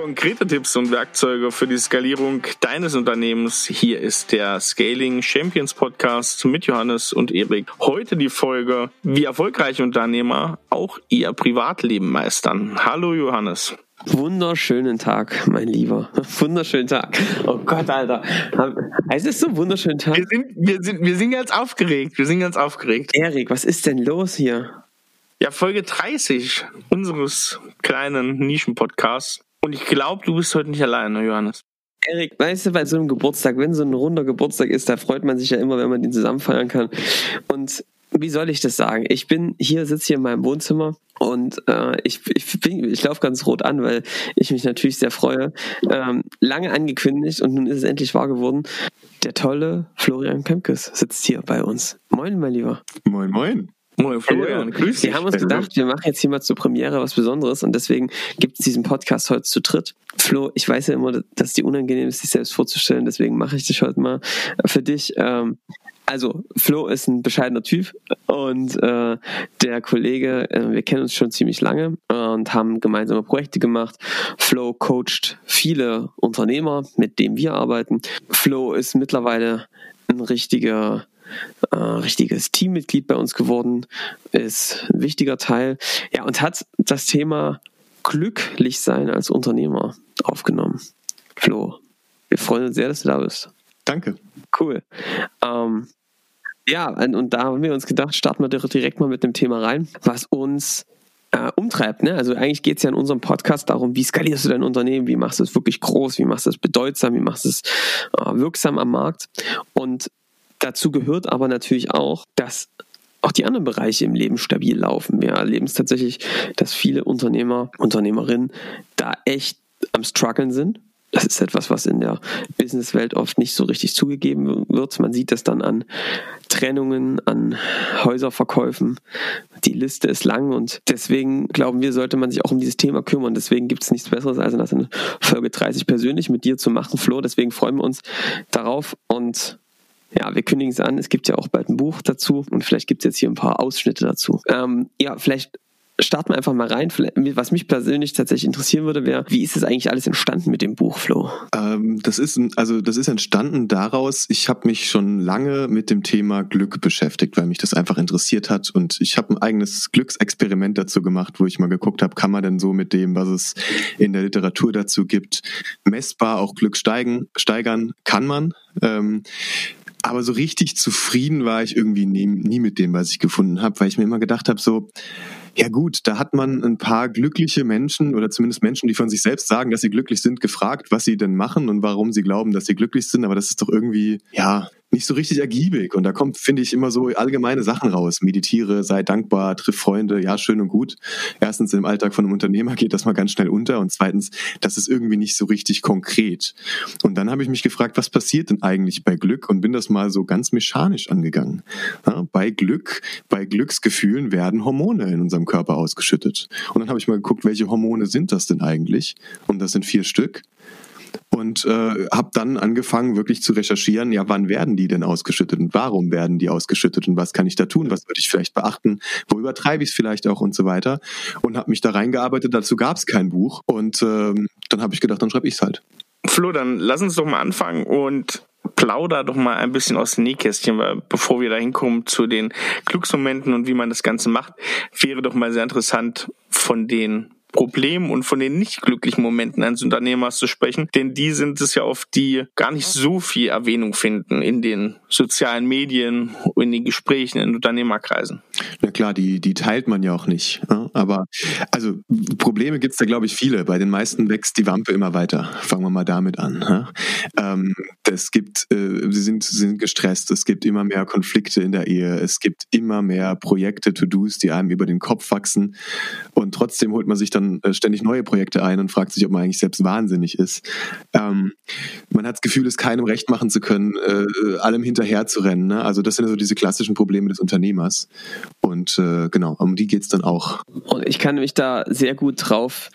Konkrete Tipps und Werkzeuge für die Skalierung deines Unternehmens. Hier ist der Scaling Champions Podcast mit Johannes und Erik. Heute die Folge, wie erfolgreiche Unternehmer auch ihr Privatleben meistern. Hallo Johannes. Wunderschönen Tag, mein Lieber. Wunderschönen Tag. Oh Gott, Alter. Es ist so ein wunderschönen Tag. Wir sind, wir sind, wir sind ganz aufgeregt. Wir sind ganz aufgeregt. Erik, was ist denn los hier? Ja, Folge 30 unseres kleinen Nischen-Podcasts. Und ich glaube, du bist heute nicht alleine, Johannes. Erik, weißt du, bei so einem Geburtstag, wenn so ein runder Geburtstag ist, da freut man sich ja immer, wenn man den zusammen feiern kann. Und wie soll ich das sagen? Ich bin hier, sitze hier in meinem Wohnzimmer und äh, ich, ich, ich laufe ganz rot an, weil ich mich natürlich sehr freue. Ähm, lange angekündigt und nun ist es endlich wahr geworden. Der tolle Florian Kempkes sitzt hier bei uns. Moin, mein Lieber. Moin, moin. Moin Florian, grüß dich. Wir haben uns gedacht, wir machen jetzt hier mal zur Premiere was Besonderes und deswegen gibt es diesen Podcast heute zu dritt. Flo, ich weiß ja immer, dass es dir unangenehm ist, sich selbst vorzustellen, deswegen mache ich das heute mal für dich. Ähm, also Flo ist ein bescheidener Typ und äh, der Kollege, äh, wir kennen uns schon ziemlich lange und haben gemeinsame Projekte gemacht. Flo coacht viele Unternehmer, mit denen wir arbeiten. Flo ist mittlerweile ein richtiger äh, richtiges Teammitglied bei uns geworden, ist ein wichtiger Teil. Ja, und hat das Thema glücklich sein als Unternehmer aufgenommen. Flo, wir freuen uns sehr, dass du da bist. Danke. Cool. Ähm, ja, und da haben wir uns gedacht, starten wir direkt mal mit dem Thema rein, was uns äh, umtreibt. Ne? Also eigentlich geht es ja in unserem Podcast darum, wie skalierst du dein Unternehmen, wie machst du es wirklich groß, wie machst du es bedeutsam, wie machst du es äh, wirksam am Markt. Und Dazu gehört aber natürlich auch, dass auch die anderen Bereiche im Leben stabil laufen. Wir erleben es tatsächlich, dass viele Unternehmer, Unternehmerinnen da echt am struggeln sind. Das ist etwas, was in der Businesswelt oft nicht so richtig zugegeben wird. Man sieht das dann an Trennungen, an Häuserverkäufen. Die Liste ist lang und deswegen glauben wir, sollte man sich auch um dieses Thema kümmern. Deswegen gibt es nichts Besseres, als das in Folge 30 persönlich mit dir zu machen, Flo. Deswegen freuen wir uns darauf und ja, wir kündigen es an. Es gibt ja auch bald ein Buch dazu und vielleicht gibt es jetzt hier ein paar Ausschnitte dazu. Ähm, ja, vielleicht starten wir einfach mal rein. Was mich persönlich tatsächlich interessieren würde, wäre, wie ist es eigentlich alles entstanden mit dem Buch, Flo? Ähm, das ist also das ist entstanden daraus. Ich habe mich schon lange mit dem Thema Glück beschäftigt, weil mich das einfach interessiert hat und ich habe ein eigenes Glücksexperiment dazu gemacht, wo ich mal geguckt habe, kann man denn so mit dem, was es in der Literatur dazu gibt, messbar auch Glück steigen, steigern? Kann man? Ähm, aber so richtig zufrieden war ich irgendwie nie, nie mit dem, was ich gefunden habe, weil ich mir immer gedacht habe, so, ja gut, da hat man ein paar glückliche Menschen oder zumindest Menschen, die von sich selbst sagen, dass sie glücklich sind, gefragt, was sie denn machen und warum sie glauben, dass sie glücklich sind. Aber das ist doch irgendwie, ja, nicht so richtig ergiebig. Und da kommt, finde ich, immer so allgemeine Sachen raus. Meditiere, sei dankbar, triff Freunde, ja, schön und gut. Erstens, im Alltag von einem Unternehmer geht das mal ganz schnell unter. Und zweitens, das ist irgendwie nicht so richtig konkret. Und dann habe ich mich gefragt, was passiert denn eigentlich bei Glück? Und bin das mal so ganz mechanisch angegangen. Ja, bei Glück, bei Glücksgefühlen werden Hormone in unserem Körper ausgeschüttet. Und dann habe ich mal geguckt, welche Hormone sind das denn eigentlich? Und das sind vier Stück und äh, habe dann angefangen wirklich zu recherchieren, ja, wann werden die denn ausgeschüttet und warum werden die ausgeschüttet und was kann ich da tun, was würde ich vielleicht beachten, wo übertreibe ich es vielleicht auch und so weiter und habe mich da reingearbeitet, dazu gab es kein Buch und ähm, dann habe ich gedacht, dann schreibe ich es halt. Flo, dann lass uns doch mal anfangen und plauder doch mal ein bisschen aus dem Nähkästchen, weil bevor wir da hinkommen zu den Glücksmomenten und wie man das Ganze macht, wäre doch mal sehr interessant von den Problemen und von den nicht glücklichen Momenten eines Unternehmers zu sprechen, denn die sind es ja oft, die gar nicht so viel Erwähnung finden in den sozialen Medien, in den Gesprächen in Unternehmerkreisen. Na klar, die, die teilt man ja auch nicht. Aber also Probleme gibt es da, glaube ich, viele. Bei den meisten wächst die Wampe immer weiter. Fangen wir mal damit an. Ähm, es gibt, äh, sie sind, sie sind gestresst, es gibt immer mehr Konflikte in der Ehe, es gibt immer mehr Projekte, To-Dos, die einem über den Kopf wachsen. Und trotzdem holt man sich dann dann äh, ständig neue Projekte ein und fragt sich, ob man eigentlich selbst wahnsinnig ist. Ähm, man hat das Gefühl, es keinem recht machen zu können, äh, allem hinterher zu rennen. Ne? Also das sind so diese klassischen Probleme des Unternehmers. Und äh, genau, um die geht es dann auch. Und ich kann mich da sehr gut drauf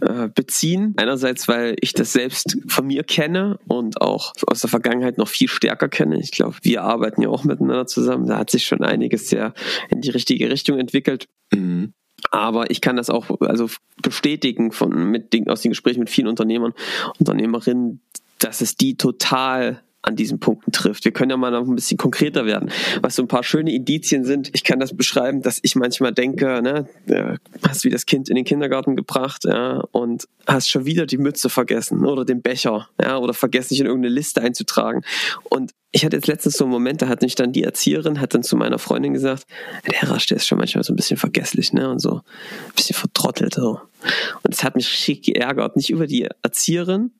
äh, beziehen. Einerseits, weil ich das selbst von mir kenne und auch aus der Vergangenheit noch viel stärker kenne. Ich glaube, wir arbeiten ja auch miteinander zusammen. Da hat sich schon einiges sehr in die richtige Richtung entwickelt. Mhm. Aber ich kann das auch also bestätigen von mit aus den Gesprächen mit vielen Unternehmern, Unternehmerinnen, dass es die total an diesen Punkten trifft. Wir können ja mal noch ein bisschen konkreter werden, was so ein paar schöne Indizien sind. Ich kann das beschreiben, dass ich manchmal denke, ne, hast wie das Kind in den Kindergarten gebracht, ja, und hast schon wieder die Mütze vergessen oder den Becher, ja, oder vergessen, dich in irgendeine Liste einzutragen. Und ich hatte jetzt letztens so einen Moment, da hat mich dann die Erzieherin, hat dann zu meiner Freundin gesagt, der Rasch, der ist schon manchmal so ein bisschen vergesslich, ne, und so ein bisschen vertrottelt, so. Und es hat mich richtig geärgert, nicht über die Erzieherin,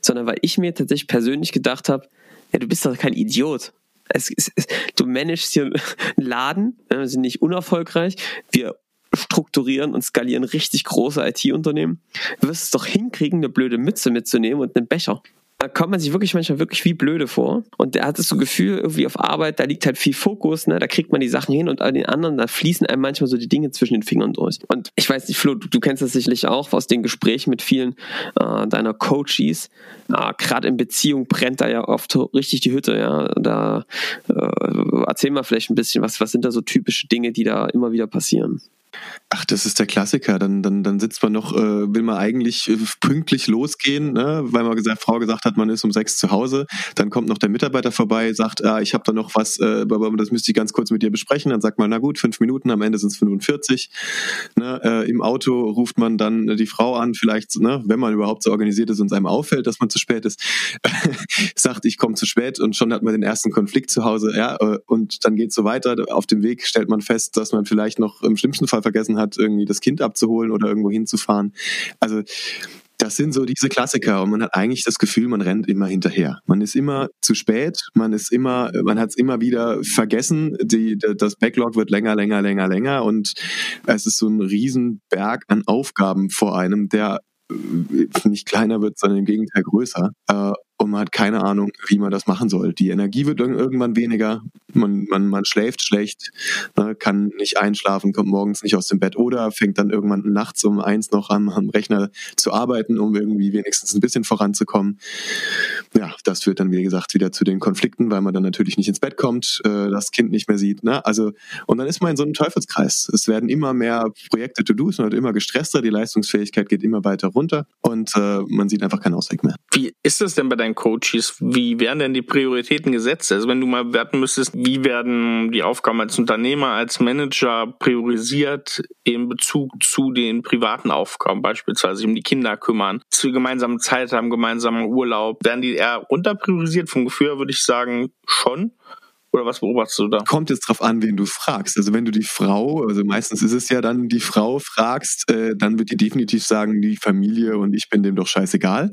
sondern weil ich mir tatsächlich persönlich gedacht habe, ja, du bist doch kein Idiot. Es, es, es, du managst hier einen Laden, wir sind nicht unerfolgreich, wir strukturieren und skalieren richtig große IT-Unternehmen. Du wirst es doch hinkriegen, eine blöde Mütze mitzunehmen und einen Becher da kommt man sich wirklich manchmal wirklich wie blöde vor. Und der hat das so Gefühl, irgendwie auf Arbeit, da liegt halt viel Fokus, ne? da kriegt man die Sachen hin und an den anderen, da fließen einem manchmal so die Dinge zwischen den Fingern durch. Und ich weiß nicht, Flo, du, du kennst das sicherlich auch aus den Gesprächen mit vielen äh, deiner Coaches. Äh, Gerade in Beziehung brennt da ja oft richtig die Hütte, ja. Da äh, erzähl mal vielleicht ein bisschen, was, was sind da so typische Dinge, die da immer wieder passieren? Ach, das ist der Klassiker. Dann, dann, dann sitzt man noch, äh, will man eigentlich äh, pünktlich losgehen, ne? weil man gesagt, Frau gesagt hat, man ist um sechs zu Hause. Dann kommt noch der Mitarbeiter vorbei, sagt, ah, ich habe da noch was, äh, das müsste ich ganz kurz mit dir besprechen. Dann sagt man, na gut, fünf Minuten, am Ende sind es 45. Ne? Äh, Im Auto ruft man dann die Frau an, vielleicht, ne, wenn man überhaupt so organisiert ist und es einem auffällt, dass man zu spät ist, sagt, ich komme zu spät und schon hat man den ersten Konflikt zu Hause. Ja? Äh, und dann geht es so weiter. Auf dem Weg stellt man fest, dass man vielleicht noch im schlimmsten Fall vergessen hat, irgendwie das Kind abzuholen oder irgendwo hinzufahren. Also das sind so diese Klassiker und man hat eigentlich das Gefühl, man rennt immer hinterher. Man ist immer zu spät, man ist immer, man hat es immer wieder vergessen. Die, das Backlog wird länger, länger, länger, länger und es ist so ein Riesenberg an Aufgaben vor einem, der äh, nicht kleiner wird, sondern im Gegenteil größer. Und man hat keine Ahnung, wie man das machen soll. Die Energie wird irgendwann weniger, man, man, man schläft schlecht, ne, kann nicht einschlafen, kommt morgens nicht aus dem Bett oder fängt dann irgendwann nachts um eins noch am, am Rechner zu arbeiten, um irgendwie wenigstens ein bisschen voranzukommen. Ja, das führt dann, wie gesagt, wieder zu den Konflikten, weil man dann natürlich nicht ins Bett kommt, äh, das Kind nicht mehr sieht. Ne? Also, und dann ist man in so einem Teufelskreis. Es werden immer mehr Projekte To-Dos, man wird immer gestresster, die Leistungsfähigkeit geht immer weiter runter und äh, man sieht einfach keinen Ausweg mehr. Wie ist es denn bei deinen Coaches? Wie werden denn die Prioritäten gesetzt? Also wenn du mal werten müsstest, wie werden die Aufgaben als Unternehmer, als Manager priorisiert in Bezug zu den privaten Aufgaben, beispielsweise um die Kinder kümmern, zu gemeinsamen Zeit haben, gemeinsamen Urlaub, werden die eher runterpriorisiert? Vom Gefühl würde ich sagen, schon. Oder was beobachtest du da? Kommt jetzt drauf an, wen du fragst. Also wenn du die Frau, also meistens ist es ja dann die Frau fragst, äh, dann wird die definitiv sagen, die Familie und ich bin dem doch scheißegal.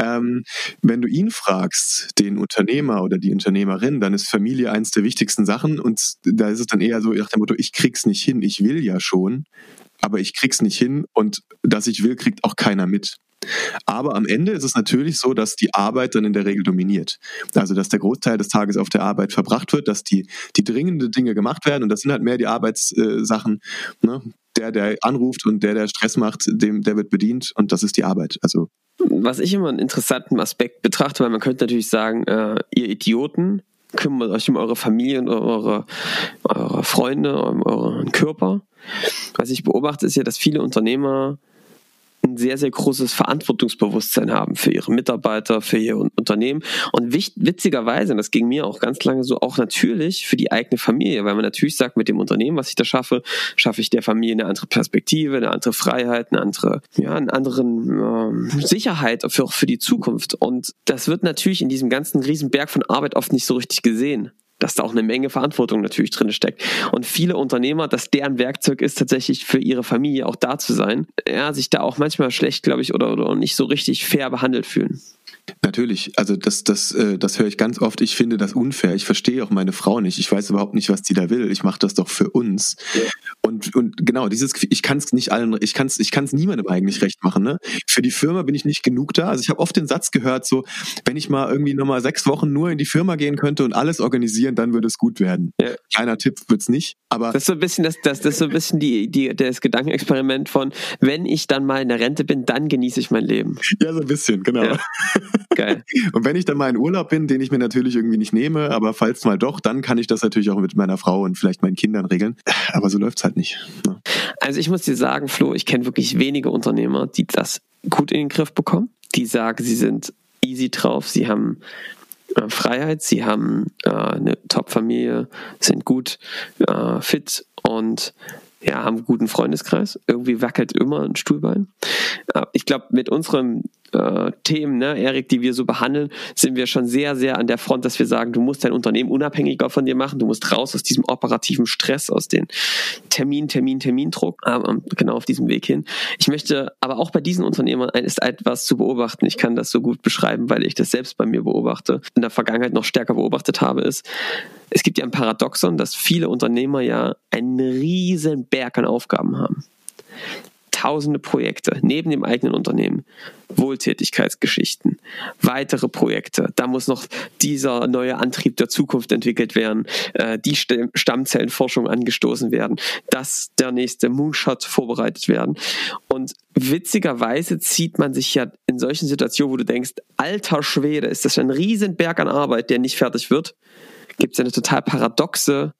Ähm, wenn du ihn fragst, den Unternehmer oder die Unternehmerin, dann ist Familie eins der wichtigsten Sachen und da ist es dann eher so nach dem Motto, ich krieg's nicht hin, ich will ja schon, aber ich krieg's nicht hin und dass ich will, kriegt auch keiner mit. Aber am Ende ist es natürlich so, dass die Arbeit dann in der Regel dominiert. Also, dass der Großteil des Tages auf der Arbeit verbracht wird, dass die, die dringende Dinge gemacht werden und das sind halt mehr die Arbeitssachen. Ne? Der, der anruft und der, der Stress macht, dem, der wird bedient und das ist die Arbeit. Also was ich immer einen interessanten Aspekt betrachte, weil man könnte natürlich sagen, äh, ihr Idioten, kümmert euch um eure Familie und eure, eure Freunde, um euren Körper. Was ich beobachte, ist ja, dass viele Unternehmer ein sehr, sehr großes Verantwortungsbewusstsein haben für ihre Mitarbeiter, für ihr Unternehmen. Und witzigerweise, und das ging mir auch ganz lange so, auch natürlich für die eigene Familie, weil man natürlich sagt, mit dem Unternehmen, was ich da schaffe, schaffe ich der Familie eine andere Perspektive, eine andere Freiheit, eine andere, ja, einen anderen äh, Sicherheit für, für die Zukunft. Und das wird natürlich in diesem ganzen Riesenberg von Arbeit oft nicht so richtig gesehen dass da auch eine Menge Verantwortung natürlich drin steckt. Und viele Unternehmer, dass deren Werkzeug ist, tatsächlich für ihre Familie auch da zu sein, ja, sich da auch manchmal schlecht, glaube ich, oder, oder nicht so richtig fair behandelt fühlen. Natürlich, also das, das, äh, das höre ich ganz oft. Ich finde das unfair. Ich verstehe auch meine Frau nicht. Ich weiß überhaupt nicht, was die da will. Ich mache das doch für uns. Ja. Und, und genau, dieses, ich kann es nicht allen, ich kann es ich kann's niemandem eigentlich recht machen. Ne? Für die Firma bin ich nicht genug da. Also ich habe oft den Satz gehört, so, wenn ich mal irgendwie nochmal sechs Wochen nur in die Firma gehen könnte und alles organisieren, dann würde es gut werden. Ja. Kleiner Tipp wird's nicht. Aber das ist so ein bisschen das, das, das ist so ein bisschen die, die, das Gedankenexperiment von, wenn ich dann mal in der Rente bin, dann genieße ich mein Leben. Ja, so ein bisschen, genau. Ja. Geil. Und wenn ich dann mal in Urlaub bin, den ich mir natürlich irgendwie nicht nehme, aber falls mal doch, dann kann ich das natürlich auch mit meiner Frau und vielleicht meinen Kindern regeln. Aber so läuft's halt nicht. Ne? Also ich muss dir sagen, Flo, ich kenne wirklich wenige Unternehmer, die das gut in den Griff bekommen. Die sagen, sie sind easy drauf, sie haben äh, Freiheit, sie haben äh, eine Top-Familie, sind gut äh, fit und ja, haben einen guten Freundeskreis. Irgendwie wackelt immer ein Stuhlbein. Äh, ich glaube, mit unserem äh, Themen, ne, Erik, die wir so behandeln, sind wir schon sehr, sehr an der Front, dass wir sagen, du musst dein Unternehmen unabhängiger von dir machen, du musst raus aus diesem operativen Stress, aus dem Termin, Termin, Termindruck, äh, genau auf diesem Weg hin. Ich möchte aber auch bei diesen Unternehmern ist etwas zu beobachten. Ich kann das so gut beschreiben, weil ich das selbst bei mir beobachte, in der Vergangenheit noch stärker beobachtet habe, ist, es gibt ja ein Paradoxon, dass viele Unternehmer ja einen riesen Berg an Aufgaben haben tausende Projekte neben dem eigenen Unternehmen, Wohltätigkeitsgeschichten, weitere Projekte. Da muss noch dieser neue Antrieb der Zukunft entwickelt werden, äh, die Stammzellenforschung angestoßen werden, dass der nächste Moonshot vorbereitet werden. Und witzigerweise zieht man sich ja in solchen Situationen, wo du denkst, alter Schwede, ist das ein Riesenberg an Arbeit, der nicht fertig wird, gibt es eine total paradoxe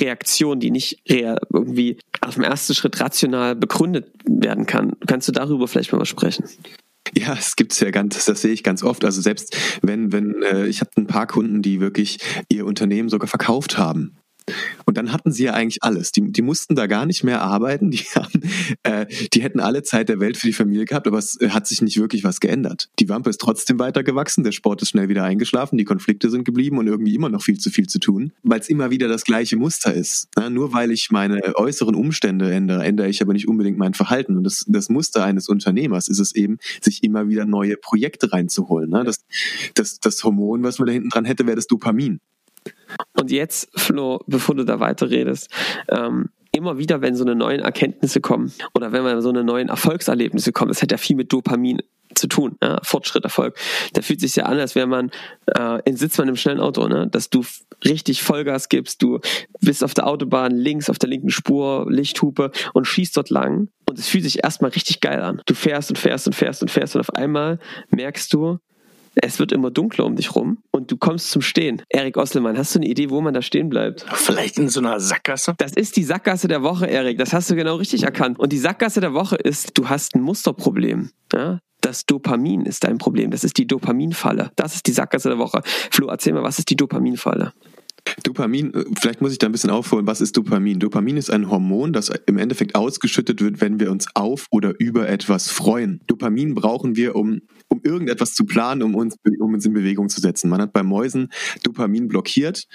Reaktion, die nicht irgendwie auf dem ersten Schritt rational begründet werden kann. Kannst du darüber vielleicht mal sprechen? Ja, es gibt's ja ganz, das sehe ich ganz oft. Also selbst wenn, wenn, äh, ich habe ein paar Kunden, die wirklich ihr Unternehmen sogar verkauft haben. Und dann hatten sie ja eigentlich alles. Die, die mussten da gar nicht mehr arbeiten. Die, haben, äh, die hätten alle Zeit der Welt für die Familie gehabt, aber es äh, hat sich nicht wirklich was geändert. Die Wampe ist trotzdem weitergewachsen, der Sport ist schnell wieder eingeschlafen, die Konflikte sind geblieben und irgendwie immer noch viel zu viel zu tun, weil es immer wieder das gleiche Muster ist. Na, nur weil ich meine äußeren Umstände ändere, ändere ich aber nicht unbedingt mein Verhalten. Und das, das Muster eines Unternehmers ist es eben, sich immer wieder neue Projekte reinzuholen. Ne? Das, das, das Hormon, was man da hinten dran hätte, wäre das Dopamin. Und jetzt, Flo, bevor du da weiterredest, ähm, immer wieder, wenn so eine neuen Erkenntnisse kommen oder wenn man so eine neuen Erfolgserlebnisse kommen, das hat ja viel mit Dopamin zu tun, ja, Fortschritt, Erfolg. Da fühlt sich ja an, als wäre man, äh, in sitzt man im schnellen Auto, ne? dass du richtig Vollgas gibst, du bist auf der Autobahn links, auf der linken Spur, Lichthupe und schießt dort lang und es fühlt sich erstmal richtig geil an. Du fährst und fährst und fährst und fährst und auf einmal merkst du, es wird immer dunkler um dich rum und du kommst zum Stehen. Erik Osselmann, hast du eine Idee, wo man da stehen bleibt? Vielleicht in so einer Sackgasse? Das ist die Sackgasse der Woche, Erik. Das hast du genau richtig erkannt. Und die Sackgasse der Woche ist, du hast ein Musterproblem. Ja? Das Dopamin ist dein Problem. Das ist die Dopaminfalle. Das ist die Sackgasse der Woche. Flo, erzähl mal, was ist die Dopaminfalle? Dopamin, äh, vielleicht muss ich da ein bisschen aufholen, was ist Dopamin? Dopamin ist ein Hormon, das im Endeffekt ausgeschüttet wird, wenn wir uns auf oder über etwas freuen. Dopamin brauchen wir, um, um irgendetwas zu planen, um uns, um uns in Bewegung zu setzen. Man hat bei Mäusen Dopamin blockiert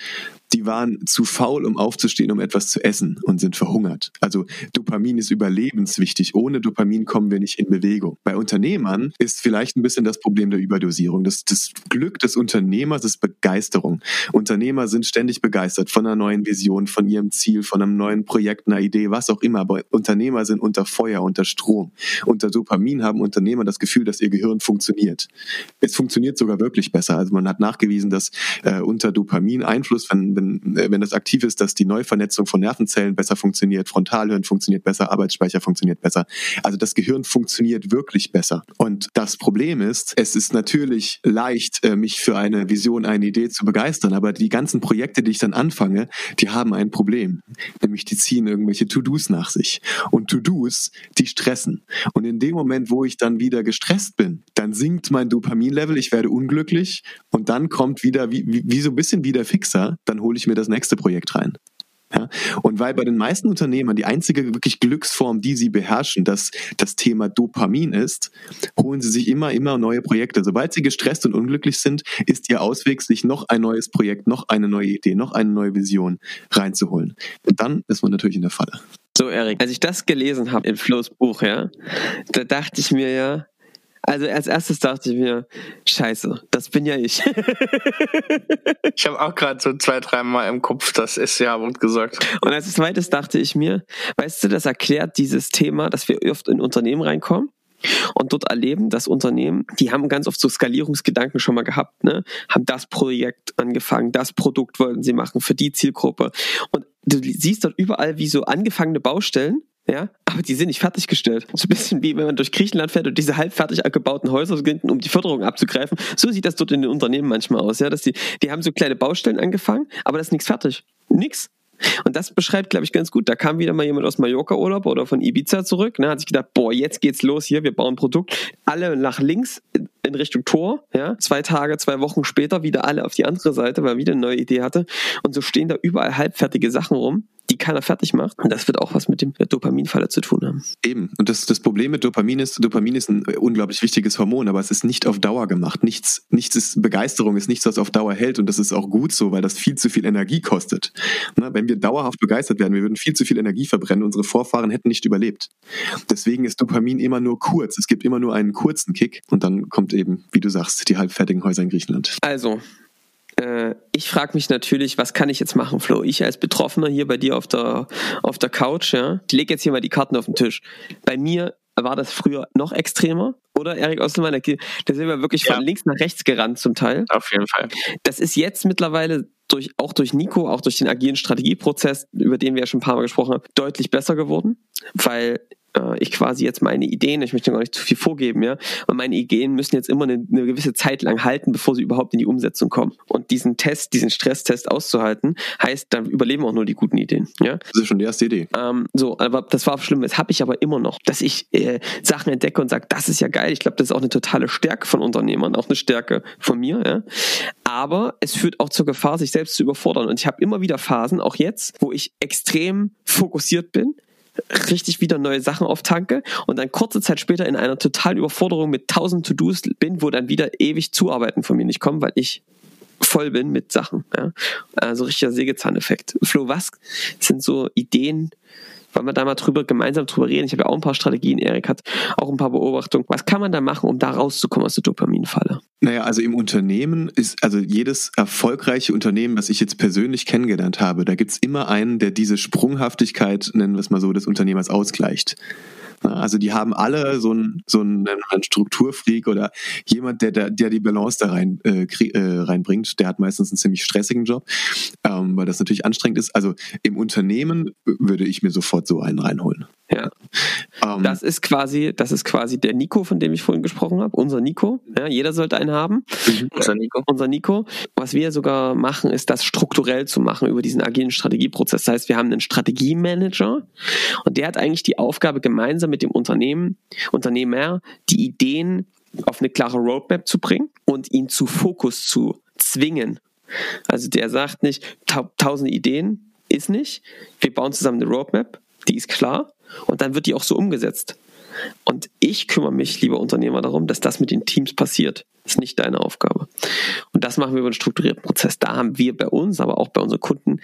die waren zu faul, um aufzustehen, um etwas zu essen und sind verhungert. Also Dopamin ist überlebenswichtig. Ohne Dopamin kommen wir nicht in Bewegung. Bei Unternehmern ist vielleicht ein bisschen das Problem der Überdosierung. Das, das Glück des Unternehmers ist Begeisterung. Unternehmer sind ständig begeistert von einer neuen Vision, von ihrem Ziel, von einem neuen Projekt, einer Idee, was auch immer. Aber Unternehmer sind unter Feuer, unter Strom. Unter Dopamin haben Unternehmer das Gefühl, dass ihr Gehirn funktioniert. Es funktioniert sogar wirklich besser. Also man hat nachgewiesen, dass äh, unter Dopamin Einfluss, wenn wenn, äh, wenn das aktiv ist, dass die Neuvernetzung von Nervenzellen besser funktioniert, Frontalhirn funktioniert besser, Arbeitsspeicher funktioniert besser. Also das Gehirn funktioniert wirklich besser. Und das Problem ist, es ist natürlich leicht, äh, mich für eine Vision, eine Idee zu begeistern, aber die ganzen Projekte, die ich dann anfange, die haben ein Problem. Nämlich die ziehen irgendwelche To-Dos nach sich. Und To-Dos, die stressen. Und in dem Moment, wo ich dann wieder gestresst bin, dann sinkt mein Dopaminlevel, ich werde unglücklich und dann kommt wieder, wie, wie, so ein bisschen wie der Fixer, dann hole ich mir das nächste Projekt rein. Ja, und weil bei den meisten Unternehmern die einzige wirklich Glücksform, die sie beherrschen, das, das Thema Dopamin ist, holen sie sich immer, immer neue Projekte. Sobald sie gestresst und unglücklich sind, ist ihr Ausweg, sich noch ein neues Projekt, noch eine neue Idee, noch eine neue Vision reinzuholen. Und dann ist man natürlich in der Falle. So, Erik, als ich das gelesen habe in Flo's Buch, ja, da dachte ich mir ja, also als erstes dachte ich mir, scheiße, das bin ja ich. ich habe auch gerade so zwei, dreimal im Kopf, das ist ja wird gesagt. Und als zweites dachte ich mir, weißt du, das erklärt dieses Thema, dass wir oft in Unternehmen reinkommen und dort erleben, dass Unternehmen, die haben ganz oft so Skalierungsgedanken schon mal gehabt, ne? haben das Projekt angefangen, das Produkt wollten sie machen für die Zielgruppe. Und du siehst dort überall wie so angefangene Baustellen, ja, aber die sind nicht fertiggestellt. So ein bisschen wie wenn man durch Griechenland fährt und diese halb fertig gebauten Häuser sind, um die Förderung abzugreifen. So sieht das dort in den Unternehmen manchmal aus, ja, dass die, die haben so kleine Baustellen angefangen, aber das ist nichts fertig. Nix. Und das beschreibt, glaube ich, ganz gut. Da kam wieder mal jemand aus Mallorca-Urlaub oder von Ibiza zurück, ne, hat sich gedacht, boah, jetzt geht's los hier, wir bauen ein Produkt. Alle nach links in Richtung Tor, ja. Zwei Tage, zwei Wochen später wieder alle auf die andere Seite, weil er wieder eine neue Idee hatte. Und so stehen da überall halbfertige Sachen rum die keiner fertig macht. Und das wird auch was mit dem Dopaminfalle zu tun haben. Eben. Und das, das Problem mit Dopamin ist, Dopamin ist ein unglaublich wichtiges Hormon, aber es ist nicht auf Dauer gemacht. Nichts, nichts ist, Begeisterung ist nichts, was auf Dauer hält. Und das ist auch gut so, weil das viel zu viel Energie kostet. Na, wenn wir dauerhaft begeistert werden, wir würden viel zu viel Energie verbrennen. Unsere Vorfahren hätten nicht überlebt. Deswegen ist Dopamin immer nur kurz. Es gibt immer nur einen kurzen Kick. Und dann kommt eben, wie du sagst, die halbfertigen Häuser in Griechenland. Also, äh, ich frage mich natürlich, was kann ich jetzt machen, Flo? Ich als Betroffener hier bei dir auf der, auf der Couch, ja, ich lege jetzt hier mal die Karten auf den Tisch. Bei mir war das früher noch extremer, oder Erik Osselmann? Da sind wir wirklich von ja. links nach rechts gerannt zum Teil. Auf jeden Fall. Das ist jetzt mittlerweile durch, auch durch Nico, auch durch den agilen Strategieprozess, über den wir ja schon ein paar Mal gesprochen haben, deutlich besser geworden, weil ich quasi jetzt meine Ideen, ich möchte gar nicht zu viel vorgeben, ja, aber meine Ideen müssen jetzt immer eine, eine, gewisse Zeit lang halten, bevor sie überhaupt in die Umsetzung kommen. Und diesen Test, diesen Stresstest auszuhalten, heißt, dann überleben auch nur die guten Ideen. Ja? Das ist schon die erste Idee. Ähm, so, aber das war schlimm. Das habe ich aber immer noch, dass ich äh, Sachen entdecke und sage, das ist ja geil. Ich glaube, das ist auch eine totale Stärke von Unternehmern, auch eine Stärke von mir. Ja? Aber es führt auch zur Gefahr, sich selbst zu überfordern. Und ich habe immer wieder Phasen, auch jetzt, wo ich extrem fokussiert bin, richtig wieder neue Sachen auftanke und dann kurze Zeit später in einer totalen Überforderung mit tausend To-Dos bin, wo dann wieder ewig Zuarbeiten von mir nicht kommen, weil ich voll bin mit Sachen. Ja? Also richtiger Sägezahneffekt. Flo, was sind so Ideen, wollen wir da mal drüber, gemeinsam drüber reden? Ich habe ja auch ein paar Strategien, Erik hat auch ein paar Beobachtungen. Was kann man da machen, um da rauszukommen aus der Dopaminfalle? Naja, also im Unternehmen ist, also jedes erfolgreiche Unternehmen, was ich jetzt persönlich kennengelernt habe, da gibt's immer einen, der diese Sprunghaftigkeit, nennen wir es mal so, des Unternehmers ausgleicht. Also die haben alle so einen so einen Strukturfreak oder jemand, der, der, der die Balance da rein äh, äh, reinbringt. Der hat meistens einen ziemlich stressigen Job, ähm, weil das natürlich anstrengend ist. Also im Unternehmen würde ich mir sofort so einen reinholen. Ja. Ähm, das ist quasi, das ist quasi der Nico, von dem ich vorhin gesprochen habe, unser Nico. Ja, jeder sollte einen haben. Mhm. Unser Nico. Unser Nico. Was wir sogar machen, ist das strukturell zu machen über diesen agilen Strategieprozess. Das heißt, wir haben einen Strategiemanager und der hat eigentlich die Aufgabe, gemeinsam mit dem Unternehmen, Unternehmer, die Ideen auf eine klare Roadmap zu bringen und ihn zu Fokus zu zwingen. Also der sagt nicht, tausend Ideen ist nicht. Wir bauen zusammen eine Roadmap, die ist klar und dann wird die auch so umgesetzt. Und ich kümmere mich, lieber Unternehmer, darum, dass das mit den Teams passiert. Das ist nicht deine Aufgabe. Und das machen wir über einen strukturierten Prozess. Da haben wir bei uns, aber auch bei unseren Kunden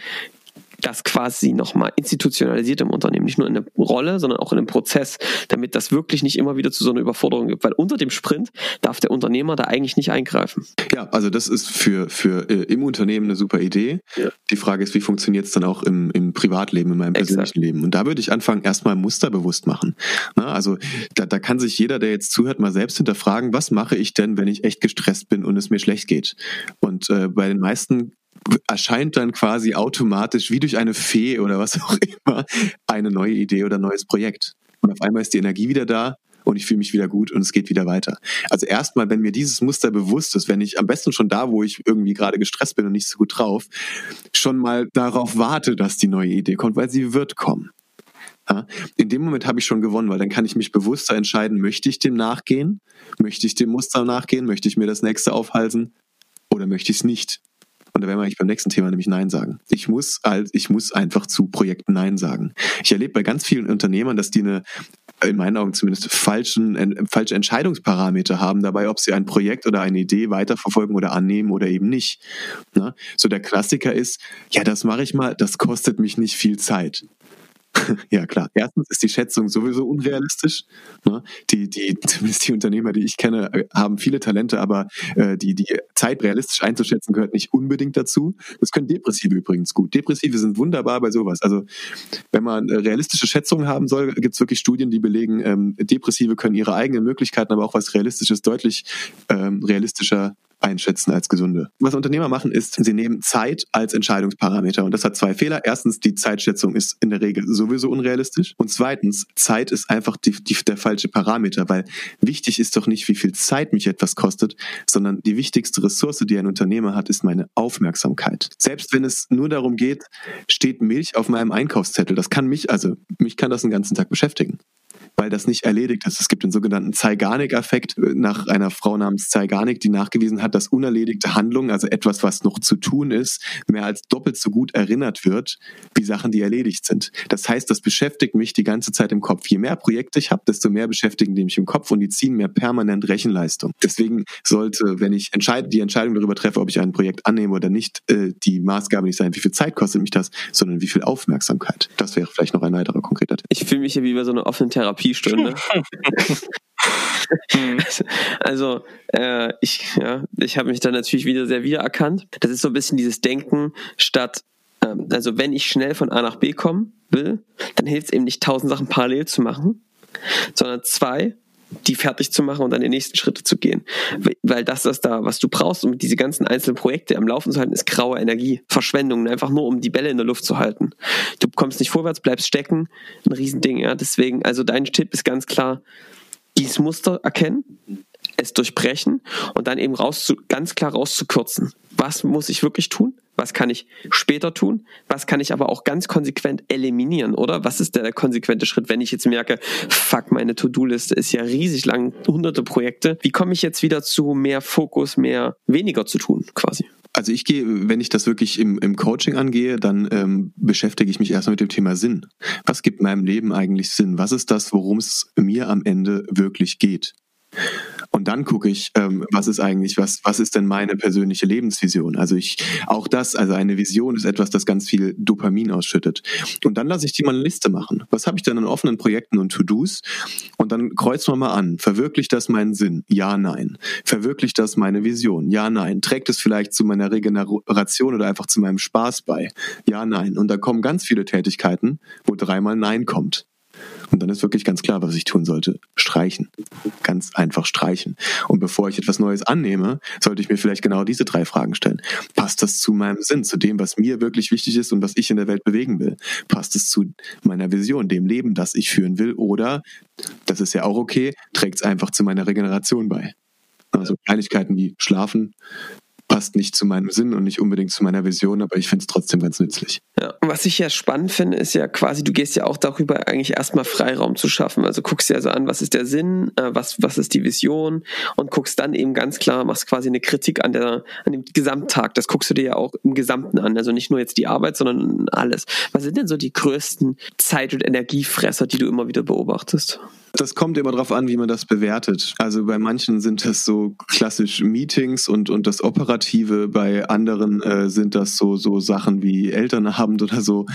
das quasi nochmal institutionalisiert im Unternehmen. Nicht nur in der Rolle, sondern auch in einem Prozess, damit das wirklich nicht immer wieder zu so einer Überforderung gibt. Weil unter dem Sprint darf der Unternehmer da eigentlich nicht eingreifen. Ja, also das ist für, für äh, im Unternehmen eine super Idee. Ja. Die Frage ist, wie funktioniert es dann auch im, im Privatleben, in meinem persönlichen Exakt. Leben? Und da würde ich anfangen, erstmal Muster bewusst machen. Na, also da, da kann sich jeder, der jetzt zuhört, mal selbst hinterfragen, was mache ich denn, wenn ich echt gestresst bin und es mir schlecht geht? Und äh, bei den meisten erscheint dann quasi automatisch wie durch eine Fee oder was auch immer eine neue Idee oder neues Projekt. Und auf einmal ist die Energie wieder da und ich fühle mich wieder gut und es geht wieder weiter. Also erstmal, wenn mir dieses Muster bewusst ist, wenn ich am besten schon da, wo ich irgendwie gerade gestresst bin und nicht so gut drauf, schon mal darauf warte, dass die neue Idee kommt, weil sie wird kommen. Ja, in dem Moment habe ich schon gewonnen, weil dann kann ich mich bewusster entscheiden, möchte ich dem nachgehen? Möchte ich dem Muster nachgehen? Möchte ich mir das nächste aufhalsen? Oder möchte ich es nicht? Und da werden wir eigentlich beim nächsten Thema nämlich Nein sagen. Ich muss halt, ich muss einfach zu Projekten Nein sagen. Ich erlebe bei ganz vielen Unternehmern, dass die eine in meinen Augen zumindest falschen, äh, falsche Entscheidungsparameter haben dabei, ob sie ein Projekt oder eine Idee weiterverfolgen oder annehmen oder eben nicht. Na? So der Klassiker ist, ja, das mache ich mal, das kostet mich nicht viel Zeit. Ja, klar. Erstens ist die Schätzung sowieso unrealistisch. Ne? Die, die, zumindest die Unternehmer, die ich kenne, äh, haben viele Talente, aber äh, die, die Zeit realistisch einzuschätzen gehört nicht unbedingt dazu. Das können Depressive übrigens gut. Depressive sind wunderbar bei sowas. Also wenn man äh, realistische Schätzungen haben soll, gibt es wirklich Studien, die belegen, ähm, Depressive können ihre eigenen Möglichkeiten, aber auch was Realistisches deutlich ähm, realistischer einschätzen als gesunde. Was Unternehmer machen ist, sie nehmen Zeit als Entscheidungsparameter und das hat zwei Fehler. Erstens, die Zeitschätzung ist in der Regel sowieso unrealistisch und zweitens, Zeit ist einfach die, die, der falsche Parameter, weil wichtig ist doch nicht, wie viel Zeit mich etwas kostet, sondern die wichtigste Ressource, die ein Unternehmer hat, ist meine Aufmerksamkeit. Selbst wenn es nur darum geht, steht Milch auf meinem Einkaufszettel, das kann mich, also mich kann das den ganzen Tag beschäftigen weil das nicht erledigt ist. Es gibt den sogenannten Zeigarnik-Effekt nach einer Frau namens Zeigarnik, die nachgewiesen hat, dass unerledigte Handlungen, also etwas, was noch zu tun ist, mehr als doppelt so gut erinnert wird, wie Sachen, die erledigt sind. Das heißt, das beschäftigt mich die ganze Zeit im Kopf. Je mehr Projekte ich habe, desto mehr beschäftigen die mich im Kopf und die ziehen mir permanent Rechenleistung. Deswegen sollte, wenn ich entscheide, die Entscheidung darüber treffe, ob ich ein Projekt annehme oder nicht, äh, die Maßgabe nicht sein, wie viel Zeit kostet mich das, sondern wie viel Aufmerksamkeit. Das wäre vielleicht noch ein weiterer konkreter Tipp. Ich fühle mich hier wie bei so einer offenen Therapie Therapiestunde. also äh, ich, ja, ich habe mich da natürlich wieder sehr wiedererkannt. Das ist so ein bisschen dieses Denken statt, ähm, also wenn ich schnell von A nach B kommen will, dann hilft es eben nicht tausend Sachen parallel zu machen, sondern zwei die fertig zu machen und dann die nächsten Schritte zu gehen. Weil das ist da, was du brauchst, um diese ganzen einzelnen Projekte am Laufen zu halten, ist graue Energie. Verschwendung, einfach nur um die Bälle in der Luft zu halten. Du kommst nicht vorwärts, bleibst stecken. Ein Riesending, ja. Deswegen, also dein Tipp ist ganz klar, dieses Muster erkennen, es durchbrechen und dann eben raus zu, ganz klar rauszukürzen. Was muss ich wirklich tun? Was kann ich später tun? Was kann ich aber auch ganz konsequent eliminieren, oder? Was ist der, konsequente Schritt, wenn ich jetzt merke, fuck, meine To-Do-Liste ist ja riesig lang, hunderte Projekte. Wie komme ich jetzt wieder zu mehr Fokus, mehr weniger zu tun, quasi? Also ich gehe, wenn ich das wirklich im, im Coaching angehe, dann ähm, beschäftige ich mich erstmal mit dem Thema Sinn. Was gibt meinem Leben eigentlich Sinn? Was ist das, worum es mir am Ende wirklich geht? Und dann gucke ich, ähm, was ist eigentlich, was, was ist denn meine persönliche Lebensvision? Also ich, auch das, also eine Vision ist etwas, das ganz viel Dopamin ausschüttet. Und dann lasse ich die mal eine Liste machen. Was habe ich denn an offenen Projekten und To-Dos? Und dann kreuzen wir mal an. Verwirklicht das meinen Sinn? Ja, nein. Verwirklicht das meine Vision? Ja, nein. Trägt es vielleicht zu meiner Regeneration oder einfach zu meinem Spaß bei? Ja, nein. Und da kommen ganz viele Tätigkeiten, wo dreimal Nein kommt. Und dann ist wirklich ganz klar, was ich tun sollte. Streichen. Ganz einfach streichen. Und bevor ich etwas Neues annehme, sollte ich mir vielleicht genau diese drei Fragen stellen. Passt das zu meinem Sinn, zu dem, was mir wirklich wichtig ist und was ich in der Welt bewegen will? Passt es zu meiner Vision, dem Leben, das ich führen will? Oder, das ist ja auch okay, trägt es einfach zu meiner Regeneration bei? Also Kleinigkeiten wie Schlafen, passt nicht zu meinem Sinn und nicht unbedingt zu meiner Vision, aber ich finde es trotzdem ganz nützlich. Ja, was ich ja spannend finde, ist ja quasi, du gehst ja auch darüber, eigentlich erstmal Freiraum zu schaffen. Also guckst dir also an, was ist der Sinn, äh, was, was ist die Vision und guckst dann eben ganz klar, machst quasi eine Kritik an, der, an dem Gesamttag. Das guckst du dir ja auch im Gesamten an. Also nicht nur jetzt die Arbeit, sondern alles. Was sind denn so die größten Zeit- und Energiefresser, die du immer wieder beobachtest? Das kommt immer darauf an, wie man das bewertet. Also bei manchen sind das so klassisch Meetings und, und das Operative, bei anderen äh, sind das so, so Sachen wie Elternabend oder so.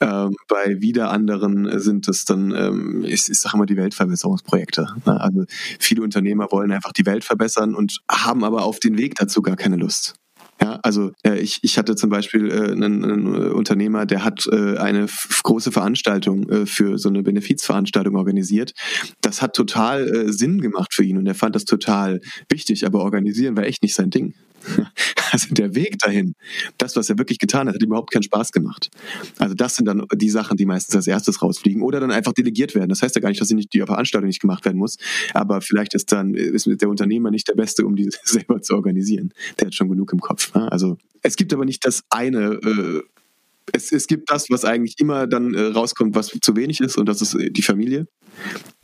Ähm, bei wieder anderen sind das dann, ähm, ich, ich sage mal, die Weltverbesserungsprojekte. Also viele Unternehmer wollen einfach die Welt verbessern und haben aber auf den Weg dazu gar keine Lust. Ja, also äh, ich, ich hatte zum Beispiel äh, einen, einen äh, Unternehmer, der hat äh, eine große Veranstaltung äh, für so eine Benefizveranstaltung organisiert. Das hat total äh, Sinn gemacht für ihn und er fand das total wichtig, aber organisieren war echt nicht sein Ding. Also der Weg dahin, das, was er wirklich getan hat, hat überhaupt keinen Spaß gemacht. Also das sind dann die Sachen, die meistens als erstes rausfliegen oder dann einfach delegiert werden. Das heißt ja gar nicht, dass die Veranstaltung nicht gemacht werden muss, aber vielleicht ist dann ist der Unternehmer nicht der Beste, um die selber zu organisieren. Der hat schon genug im Kopf. Ne? Also es gibt aber nicht das eine äh, es, es gibt das, was eigentlich immer dann äh, rauskommt, was zu wenig ist, und das ist äh, die Familie.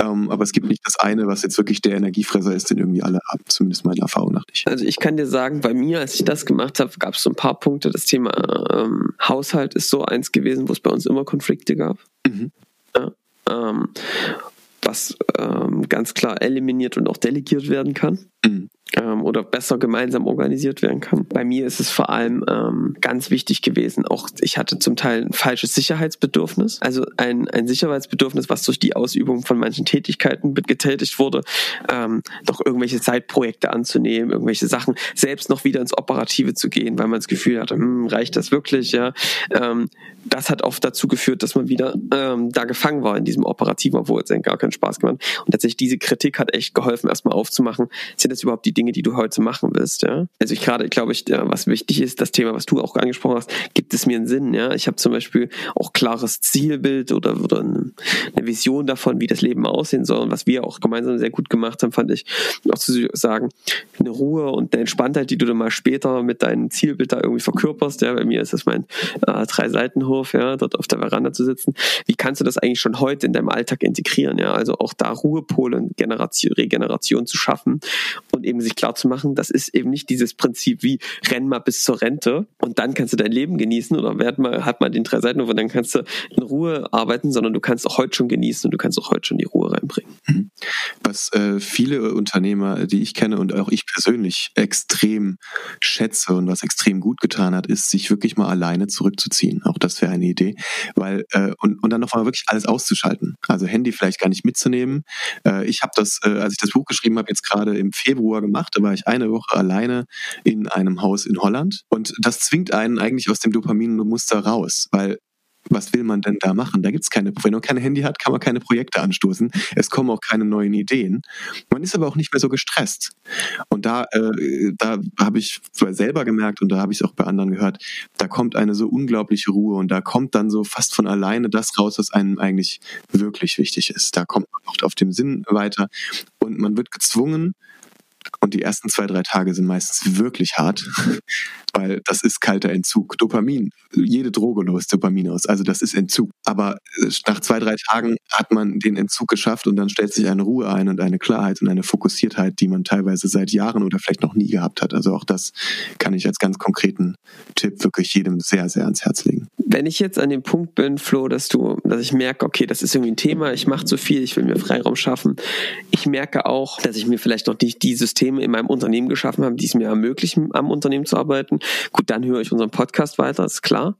Ähm, aber es gibt nicht das eine, was jetzt wirklich der Energiefresser ist, den irgendwie alle haben, zumindest meiner Erfahrung nach nicht. Also ich kann dir sagen, bei mir, als ich das gemacht habe, gab es so ein paar Punkte. Das Thema ähm, Haushalt ist so eins gewesen, wo es bei uns immer Konflikte gab. Mhm. Ja, ähm, was ähm, ganz klar eliminiert und auch delegiert werden kann. Mhm ähm, oder besser gemeinsam organisiert werden kann. Bei mir ist es vor allem ähm, ganz wichtig gewesen, auch ich hatte zum Teil ein falsches Sicherheitsbedürfnis, also ein, ein Sicherheitsbedürfnis, was durch die Ausübung von manchen Tätigkeiten getätigt wurde, ähm, doch irgendwelche Zeitprojekte anzunehmen, irgendwelche Sachen, selbst noch wieder ins Operative zu gehen, weil man das Gefühl hatte, hm, reicht das wirklich, ja. Ähm, das hat oft dazu geführt, dass man wieder ähm, da gefangen war in diesem Operativen, obwohl es gar keinen Spaß gemacht. Und tatsächlich diese Kritik hat echt geholfen, erstmal aufzumachen, sind das überhaupt die Dinge, die du heute machen willst. Ja? Also ich gerade, glaube ich, was wichtig ist, das Thema, was du auch angesprochen hast, gibt es mir einen Sinn. Ja, ich habe zum Beispiel auch klares Zielbild oder, oder eine Vision davon, wie das Leben aussehen soll. Und was wir auch gemeinsam sehr gut gemacht haben, fand ich, auch zu sagen, eine Ruhe und eine Entspanntheit, die du dann mal später mit deinem Zielbild da irgendwie verkörperst. Ja, bei mir ist das mein äh, Drei-Seitenhof, ja, dort auf der Veranda zu sitzen. Wie kannst du das eigentlich schon heute in deinem Alltag integrieren? Ja, also auch da Ruhepole und Generation, Regeneration zu schaffen und eben sich klar zu machen, das ist eben nicht dieses Prinzip wie renn mal bis zur Rente und dann kannst du dein Leben genießen oder werd mal, hat mal den drei Seiten und dann kannst du in Ruhe arbeiten, sondern du kannst auch heute schon genießen und du kannst auch heute schon die Ruhe reinbringen. Mhm. Was äh, viele Unternehmer, die ich kenne und auch ich persönlich extrem schätze und was extrem gut getan hat, ist, sich wirklich mal alleine zurückzuziehen. Auch das wäre eine Idee, weil äh, und, und dann noch mal wirklich alles auszuschalten. Also Handy vielleicht gar nicht mitzunehmen. Äh, ich habe das, äh, als ich das Buch geschrieben habe, jetzt gerade im Februar gemacht. Da war ich eine Woche alleine in einem Haus in Holland und das zwingt einen eigentlich aus dem Dopaminmuster raus, weil was will man denn da machen? Da gibt's keine, wenn man kein Handy hat, kann man keine Projekte anstoßen. Es kommen auch keine neuen Ideen. Man ist aber auch nicht mehr so gestresst. Und da, äh, da habe ich selber gemerkt und da habe ich es auch bei anderen gehört, da kommt eine so unglaubliche Ruhe und da kommt dann so fast von alleine das raus, was einem eigentlich wirklich wichtig ist. Da kommt man auch auf dem Sinn weiter und man wird gezwungen, und die ersten zwei, drei Tage sind meistens wirklich hart, weil das ist kalter Entzug. Dopamin, jede Droge löst Dopamin aus, also das ist Entzug. Aber äh, nach zwei, drei Tagen hat man den Entzug geschafft und dann stellt sich eine Ruhe ein und eine Klarheit und eine Fokussiertheit, die man teilweise seit Jahren oder vielleicht noch nie gehabt hat. Also auch das kann ich als ganz konkreten Tipp wirklich jedem sehr, sehr ans Herz legen. Wenn ich jetzt an dem Punkt bin, Flo, dass du, dass ich merke, okay, das ist irgendwie ein Thema, ich mache zu viel, ich will mir Freiraum schaffen. Ich merke auch, dass ich mir vielleicht noch nicht die Systeme in meinem Unternehmen geschaffen habe, die es mir ermöglichen, am Unternehmen zu arbeiten. Gut, dann höre ich unseren Podcast weiter, ist klar.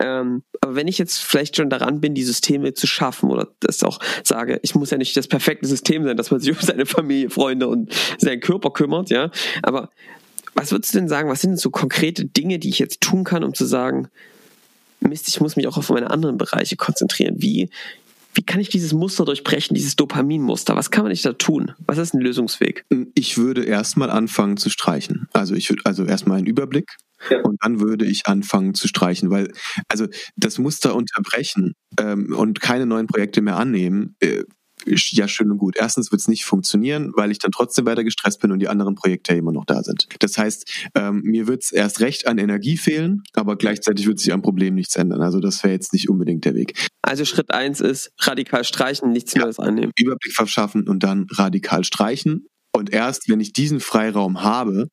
Ähm, aber wenn ich jetzt vielleicht schon daran bin, die Systeme zu schaffen oder das auch sage, ich muss ja nicht das perfekte System sein, dass man sich um seine Familie, Freunde und seinen Körper kümmert, ja. Aber was würdest du denn sagen, was sind so konkrete Dinge, die ich jetzt tun kann, um zu sagen, Mist, ich muss mich auch auf meine anderen Bereiche konzentrieren. Wie, wie kann ich dieses Muster durchbrechen, dieses Dopaminmuster? Was kann man nicht da tun? Was ist ein Lösungsweg? Ich würde erstmal anfangen zu streichen. Also ich würde also erstmal einen Überblick ja. und dann würde ich anfangen zu streichen, weil also das Muster unterbrechen ähm, und keine neuen Projekte mehr annehmen, äh, ja schön und gut. Erstens wird es nicht funktionieren, weil ich dann trotzdem weiter gestresst bin und die anderen Projekte ja immer noch da sind. Das heißt, ähm, mir wird es erst recht an Energie fehlen, aber gleichzeitig wird sich am Problem nichts ändern. Also das wäre jetzt nicht unbedingt der Weg. Also Schritt eins ist radikal streichen, nichts ja, Neues annehmen. Überblick verschaffen und dann radikal streichen. Und erst wenn ich diesen Freiraum habe,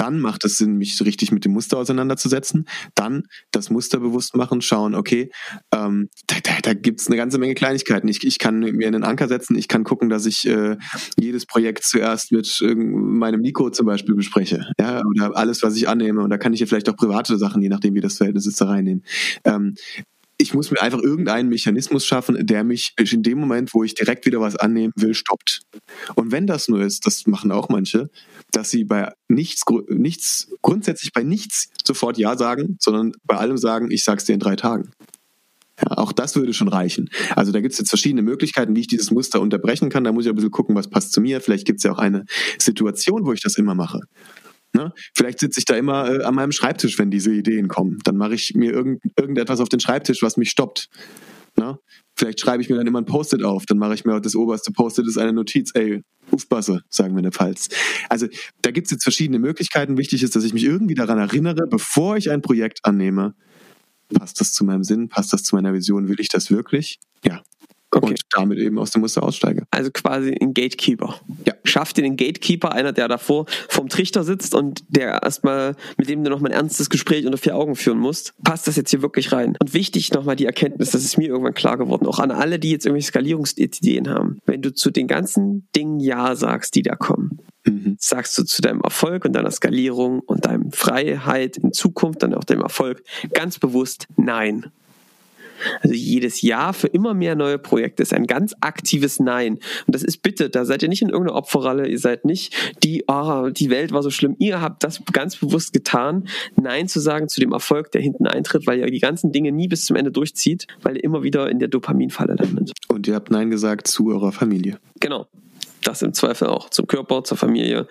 dann macht es Sinn, mich richtig mit dem Muster auseinanderzusetzen. Dann das Muster bewusst machen, schauen, okay, ähm, da, da, da gibt es eine ganze Menge Kleinigkeiten. Ich, ich kann mir einen Anker setzen, ich kann gucken, dass ich äh, jedes Projekt zuerst mit meinem Nico zum Beispiel bespreche. Ja, oder alles, was ich annehme. Und da kann ich ja vielleicht auch private Sachen, je nachdem, wie das Verhältnis ist, da reinnehmen. Ähm, ich muss mir einfach irgendeinen Mechanismus schaffen, der mich in dem Moment, wo ich direkt wieder was annehmen will, stoppt. Und wenn das nur ist, das machen auch manche, dass sie bei nichts, nichts, grundsätzlich bei nichts sofort Ja sagen, sondern bei allem sagen, ich sag's dir in drei Tagen. Ja, auch das würde schon reichen. Also da gibt es jetzt verschiedene Möglichkeiten, wie ich dieses Muster unterbrechen kann. Da muss ich ein bisschen gucken, was passt zu mir. Vielleicht gibt es ja auch eine Situation, wo ich das immer mache. Ne? Vielleicht sitze ich da immer äh, an meinem Schreibtisch, wenn diese Ideen kommen. Dann mache ich mir irgend, irgendetwas auf den Schreibtisch, was mich stoppt. Ne? Vielleicht schreibe ich mir dann immer ein Post-it auf. Dann mache ich mir das oberste Post-it ist eine Notiz. Ey, Ufbasse, sagen wir in der Pfalz. Also da gibt es jetzt verschiedene Möglichkeiten. Wichtig ist, dass ich mich irgendwie daran erinnere, bevor ich ein Projekt annehme, passt das zu meinem Sinn, passt das zu meiner Vision, will ich das wirklich? Ja, Okay. Und damit eben aus dem Muster aussteige. Also quasi ein Gatekeeper. Ja. Schaff dir den Gatekeeper, einer, der davor vom Trichter sitzt und der erstmal, mit dem du nochmal ein ernstes Gespräch unter vier Augen führen musst. Passt das jetzt hier wirklich rein? Und wichtig nochmal die Erkenntnis, das ist mir irgendwann klar geworden, auch an alle, die jetzt irgendwelche Skalierungsideen haben. Wenn du zu den ganzen Dingen Ja sagst, die da kommen, mhm. sagst du zu deinem Erfolg und deiner Skalierung und deinem Freiheit in Zukunft, dann auch dem Erfolg ganz bewusst Nein. Also jedes Jahr für immer mehr neue Projekte ist ein ganz aktives Nein. Und das ist bitte, da seid ihr nicht in irgendeiner Opferrolle, ihr seid nicht die, oh, die Welt war so schlimm. Ihr habt das ganz bewusst getan, Nein zu sagen zu dem Erfolg, der hinten eintritt, weil ihr die ganzen Dinge nie bis zum Ende durchzieht, weil ihr immer wieder in der Dopaminfalle landet. Und ihr habt Nein gesagt zu eurer Familie. Genau. Das im Zweifel auch zum Körper, zur Familie.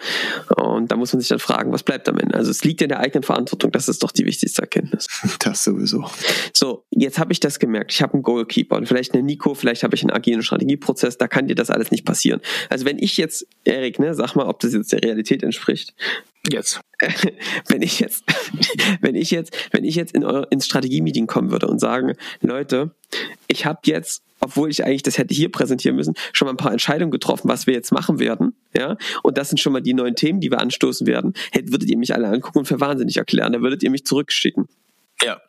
Und da muss man sich dann fragen, was bleibt am Ende? Also es liegt in der eigenen Verantwortung. Das ist doch die wichtigste Erkenntnis. Das sowieso. So, jetzt habe ich das gemerkt. Ich habe einen Goalkeeper und vielleicht eine Nico, vielleicht habe ich einen agilen Strategieprozess. Da kann dir das alles nicht passieren. Also wenn ich jetzt, Erik, ne, sag mal, ob das jetzt der Realität entspricht. Jetzt. wenn ich jetzt, wenn ich jetzt, wenn ich jetzt in eure, ins Strategie-Meeting kommen würde und sagen, Leute, ich habe jetzt, obwohl ich eigentlich das hätte hier präsentieren müssen, schon mal ein paar Entscheidungen getroffen, was wir jetzt machen werden, ja, und das sind schon mal die neuen Themen, die wir anstoßen werden, hättet, würdet ihr mich alle angucken und für wahnsinnig erklären, da würdet ihr mich zurückschicken. Ja.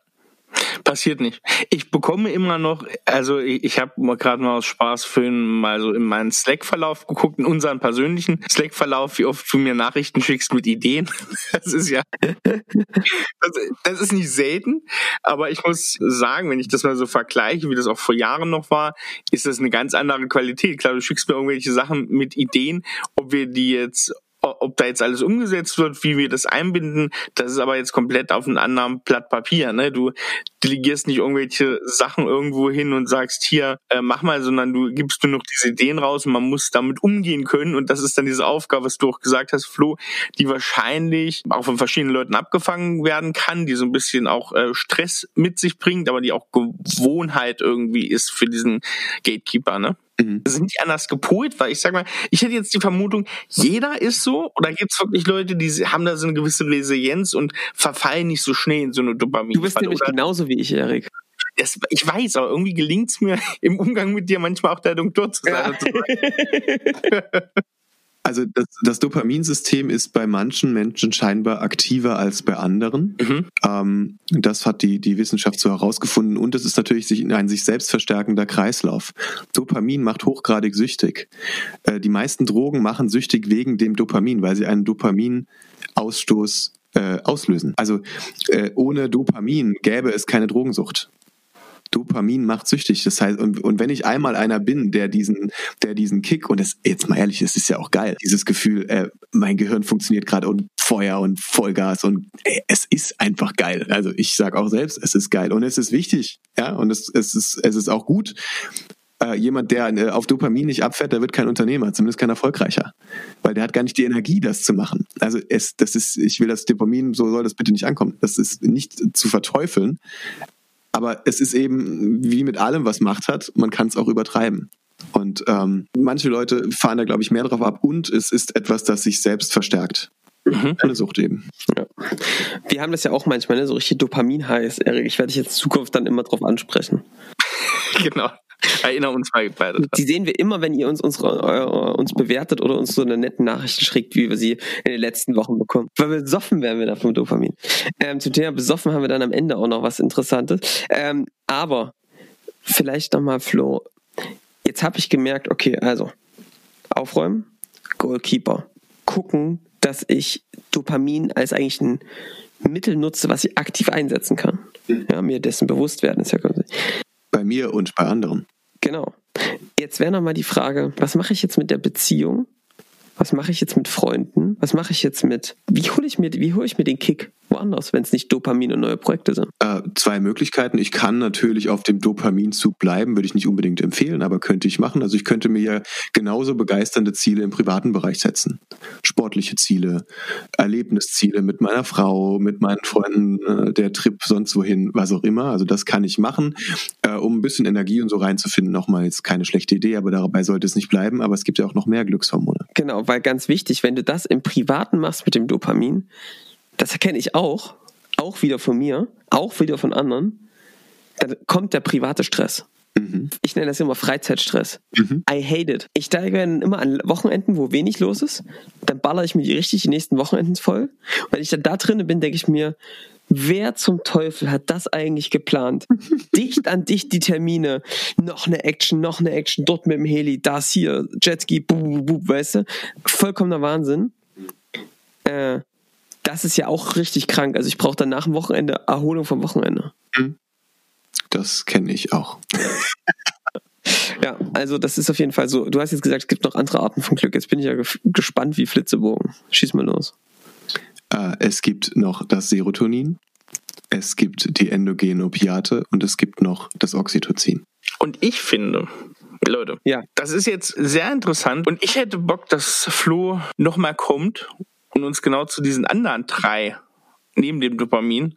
Passiert nicht. Ich bekomme immer noch, also ich, ich habe gerade mal aus Spaß für mal so in meinen Slack-Verlauf geguckt, in unseren persönlichen Slack-Verlauf, wie oft du mir Nachrichten schickst mit Ideen. Das ist ja, das, das ist nicht selten, aber ich muss sagen, wenn ich das mal so vergleiche, wie das auch vor Jahren noch war, ist das eine ganz andere Qualität. Klar, du schickst mir irgendwelche Sachen mit Ideen, ob wir die jetzt da jetzt alles umgesetzt wird, wie wir das einbinden, das ist aber jetzt komplett auf einem anderen Blatt Papier. Ne? Du delegierst nicht irgendwelche Sachen irgendwo hin und sagst, hier, äh, mach mal, sondern du gibst nur noch diese Ideen raus und man muss damit umgehen können. Und das ist dann diese Aufgabe, was du auch gesagt hast, Flo, die wahrscheinlich auch von verschiedenen Leuten abgefangen werden kann, die so ein bisschen auch äh, Stress mit sich bringt, aber die auch Gewohnheit irgendwie ist für diesen Gatekeeper. Ne? Mhm. Sind die anders gepolt? Weil ich sag mal, ich hätte jetzt die Vermutung, jeder ist so, oder gibt es wirklich Leute, die haben da so eine gewisse Resilienz und verfallen nicht so schnell in so eine Dopamin? Du bist nämlich oder? genauso wie ich, Erik. Das, ich weiß, aber irgendwie gelingt es mir im Umgang mit dir manchmal auch der Doktor zu sein. Ja. Also das, das Dopaminsystem ist bei manchen Menschen scheinbar aktiver als bei anderen. Mhm. Ähm, das hat die, die Wissenschaft so herausgefunden. Und es ist natürlich sich, ein sich selbst verstärkender Kreislauf. Dopamin macht hochgradig süchtig. Äh, die meisten Drogen machen süchtig wegen dem Dopamin, weil sie einen Dopaminausstoß äh, auslösen. Also äh, ohne Dopamin gäbe es keine Drogensucht. Dopamin macht süchtig. Das heißt, und, und wenn ich einmal einer bin, der diesen, der diesen Kick, und das, jetzt mal ehrlich, das ist ja auch geil, dieses Gefühl, äh, mein Gehirn funktioniert gerade und Feuer und Vollgas und ey, es ist einfach geil. Also ich sag auch selbst, es ist geil und es ist wichtig, ja, und es, es ist, es ist auch gut. Äh, jemand, der äh, auf Dopamin nicht abfährt, der wird kein Unternehmer, zumindest kein erfolgreicher, weil der hat gar nicht die Energie, das zu machen. Also es, das ist, ich will das Dopamin, so soll das bitte nicht ankommen. Das ist nicht zu verteufeln, aber es ist eben wie mit allem, was Macht hat, man kann es auch übertreiben. Und ähm, manche Leute fahren da, glaube ich, mehr drauf ab und es ist etwas, das sich selbst verstärkt. Mhm. Eine Sucht eben. Ja. Wir haben das ja auch manchmal, ne? so richtig Dopamin-heiß, Erik. Ich werde dich jetzt in Zukunft dann immer drauf ansprechen. genau. Erinnere uns mal beide. Die sehen wir immer, wenn ihr uns unsere, uh, uns bewertet oder uns so eine nette Nachricht schickt, wie wir sie in den letzten Wochen bekommen. Weil besoffen werden wir da vom Dopamin. Ähm, zum Thema besoffen haben wir dann am Ende auch noch was Interessantes. Ähm, aber vielleicht nochmal, Flo. Jetzt habe ich gemerkt, okay, also aufräumen, Goalkeeper, gucken, dass ich Dopamin als eigentlich ein Mittel nutze, was ich aktiv einsetzen kann. Ja, mir dessen bewusst werden ist ja quasi. Bei mir und bei anderen. Genau. Jetzt wäre nochmal die Frage, was mache ich jetzt mit der Beziehung? Was mache ich jetzt mit Freunden? Was mache ich jetzt mit, wie hole ich mir, ich mir den Kick? Woanders, wenn es nicht Dopamin und neue Projekte sind? Äh, zwei Möglichkeiten. Ich kann natürlich auf dem Dopaminzug bleiben, würde ich nicht unbedingt empfehlen, aber könnte ich machen. Also ich könnte mir ja genauso begeisternde Ziele im privaten Bereich setzen. Sportliche Ziele, Erlebnisziele mit meiner Frau, mit meinen Freunden, äh, der Trip sonst wohin, was auch immer. Also das kann ich machen, äh, um ein bisschen Energie und so reinzufinden. Nochmal jetzt keine schlechte Idee, aber dabei sollte es nicht bleiben. Aber es gibt ja auch noch mehr Glückshormone. Genau, weil ganz wichtig, wenn du das im Privaten machst mit dem Dopamin, das erkenne ich auch, auch wieder von mir, auch wieder von anderen, dann kommt der private Stress. Mhm. Ich nenne das immer Freizeitstress. Mhm. I hate it. Ich steige immer an Wochenenden, wo wenig los ist, dann baller ich mir die richtig die nächsten Wochenenden voll. Und wenn ich dann da drin bin, denke ich mir, wer zum Teufel hat das eigentlich geplant? dicht an dicht die Termine, noch eine Action, noch eine Action, dort mit dem Heli, das hier, Jetski, bub, bub, bub, weißt du? Vollkommener Wahnsinn. Äh, das ist ja auch richtig krank. Also ich brauche dann nach dem Wochenende Erholung vom Wochenende. Mhm. Das kenne ich auch. ja, also das ist auf jeden Fall so. Du hast jetzt gesagt, es gibt noch andere Arten von Glück. Jetzt bin ich ja gespannt wie Flitzebogen. Schieß mal los. Äh, es gibt noch das Serotonin, es gibt die endogenen Opiate und es gibt noch das Oxytocin. Und ich finde, Leute, Ja. das ist jetzt sehr interessant und ich hätte Bock, dass Flo nochmal kommt und uns genau zu diesen anderen drei neben dem Dopamin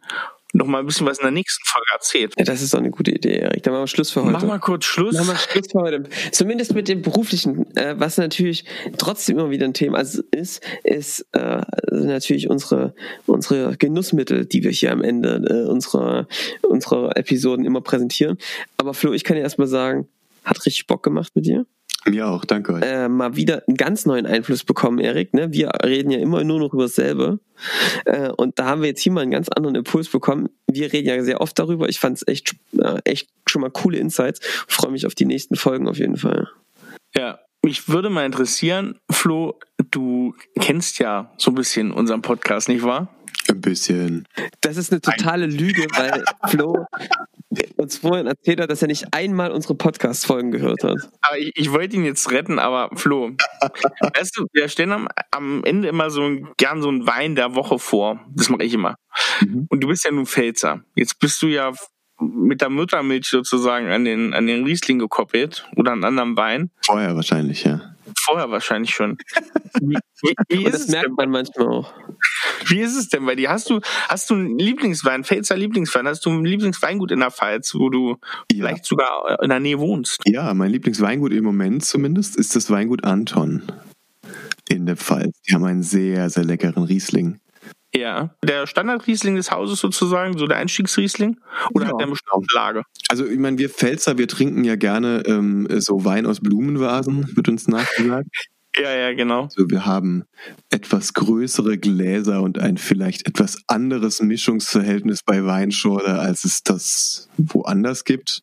noch mal ein bisschen was in der nächsten Folge erzählt. Ja, das ist doch eine gute Idee, Erik. Dann machen wir Schluss für heute. Mach mal kurz Schluss. Machen wir Schluss für heute. Zumindest mit dem beruflichen, äh, was natürlich trotzdem immer wieder ein Thema ist, ist äh, natürlich unsere unsere Genussmittel, die wir hier am Ende äh, unserer unserer Episoden immer präsentieren. Aber Flo, ich kann dir erstmal sagen, hat richtig Bock gemacht mit dir. Mir auch, danke euch. Äh, mal wieder einen ganz neuen Einfluss bekommen, Erik. Ne? Wir reden ja immer nur noch über dasselbe. Äh, und da haben wir jetzt hier mal einen ganz anderen Impuls bekommen. Wir reden ja sehr oft darüber. Ich fand es echt, äh, echt schon mal coole Insights. Freue mich auf die nächsten Folgen auf jeden Fall. Ja, mich würde mal interessieren, Flo, du kennst ja so ein bisschen unseren Podcast, nicht wahr? Ein bisschen. Das ist eine totale Lüge, weil Flo uns vorhin erzählt hat, dass er nicht einmal unsere Podcast-Folgen gehört hat. Aber ich, ich wollte ihn jetzt retten, aber Flo, weißt du, wir stellen am, am Ende immer so ein, gern so einen Wein der Woche vor. Das mache ich immer. Mhm. Und du bist ja nun Pfälzer. Jetzt bist du ja mit der Muttermilch sozusagen an den, an den Riesling gekoppelt oder an anderen Wein. Vorher wahrscheinlich, ja. Vorher wahrscheinlich schon. Wie, wie, das es merkt man manchmal auch. wie ist es denn bei dir? Hast du, hast du einen Lieblingswein, Pfälzer Lieblingswein? Hast du ein Lieblingsweingut in der Pfalz, wo du Ja. vielleicht sogar in der Nähe wohnst? Ja, mein Lieblingsweingut im Moment zumindest ist das Weingut Anton in der Pfalz. Die haben einen sehr, sehr leckeren Riesling. Ja. Der Standardriesling des Hauses sozusagen, so der Einstiegsriesling? Oder Ja, hat der eine bestimmte Lage? Also ich meine, wir Pfälzer, wir trinken ja gerne ähm, so Wein aus Blumenvasen, wird uns nachgesagt. Ja, ja, genau. Also wir haben etwas größere Gläser und ein vielleicht etwas anderes Mischungsverhältnis bei Weinschorle, als es das woanders gibt.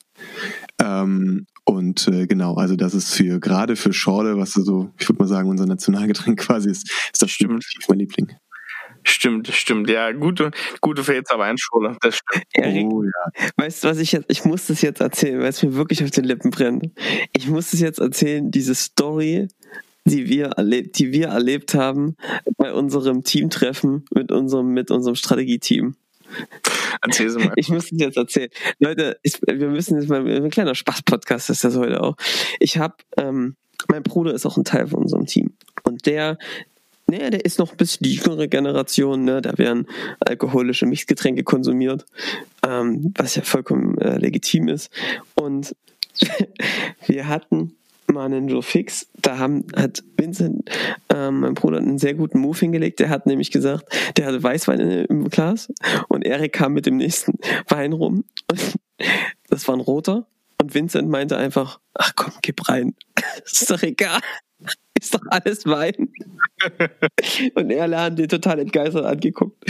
Ähm, und äh, genau, also das ist für gerade für Schorle, was so, ich würde mal sagen, unser Nationalgetränk quasi ist, ist das Stimmt. definitiv mein Liebling. Stimmt, stimmt. Ja, gute, gute Pfälzer Weinschule. Das stimmt. Erik, Oh ja. weißt du, was ich jetzt, ich muss das jetzt erzählen, weil es mir wirklich auf den Lippen brennt. Ich muss das jetzt erzählen, diese Story, die wir erlebt, die wir erlebt haben bei unserem Teamtreffen mit unserem, mit unserem Strategieteam. Erzähl sie mal. Ich muss das jetzt erzählen. Leute, ich, wir müssen jetzt mal, ein kleiner Spaß-Podcast ist das heute auch. Ich habe, ähm, mein Bruder ist auch ein Teil von unserem Team. Und der, naja, der ist noch ein bisschen die jüngere Generation, ne? Da werden alkoholische Mixgetränke konsumiert, ähm, was ja vollkommen äh, legitim ist. Und wir hatten mal einen Joe Fix, da haben, hat Vincent, ähm, mein Bruder, einen sehr guten Move hingelegt. Der hat nämlich gesagt, der hatte Weißwein in- im Glas und Erik kam mit dem nächsten Wein rum. Und das war ein roter. Und Vincent meinte einfach, ach komm, gib rein. Ist doch egal. Ist doch alles Wein. Und er hat den total entgeistert angeguckt.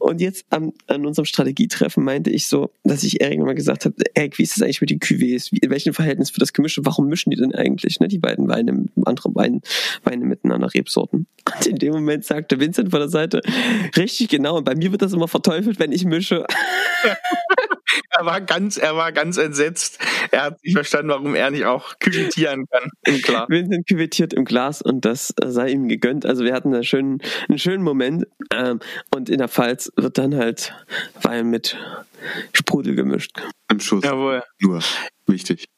Und jetzt am, an unserem Strategietreffen meinte ich so, dass ich Erik nochmal gesagt habe, Erik, wie ist das eigentlich mit den Cuvées? Wie, in welchem Verhältnis wird das gemischt? Warum mischen die denn eigentlich, ne, die beiden Weine, andere Weine, Weine miteinander, Rebsorten? Und in dem Moment sagte Vincent von der Seite, richtig genau, und bei mir wird das immer verteufelt, wenn ich mische. Er war ganz, er war ganz entsetzt. Er hat nicht verstanden, warum er nicht auch küvetieren kann. Im Klar. Vincent küvettiert im Glas und das äh, sei ihm gegönnt. Also wir hatten da schönen, einen schönen Moment. Ähm, und in der Pfalz wird dann halt Wein mit Sprudel gemischt. Im Schuss. Jawohl. Nur. Wichtig.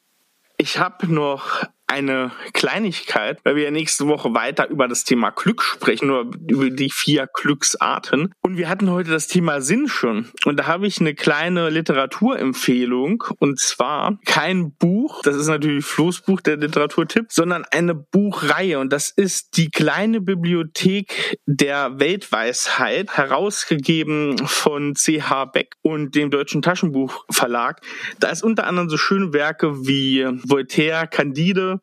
Ich habe noch eine Kleinigkeit, weil wir ja nächste Woche weiter über das Thema Glück sprechen oder über die vier Glücksarten. Und wir hatten heute das Thema Sinn schon. Und da habe ich eine kleine Literaturempfehlung. Und zwar kein Buch, das ist natürlich Flo's Buch, der Literaturtipp, sondern eine Buchreihe. Und das ist die kleine Bibliothek der Weltweisheit, herausgegeben von C.H. Beck und dem Deutschen Taschenbuchverlag. Da ist unter anderem so schöne Werke wie Voltaire, Candide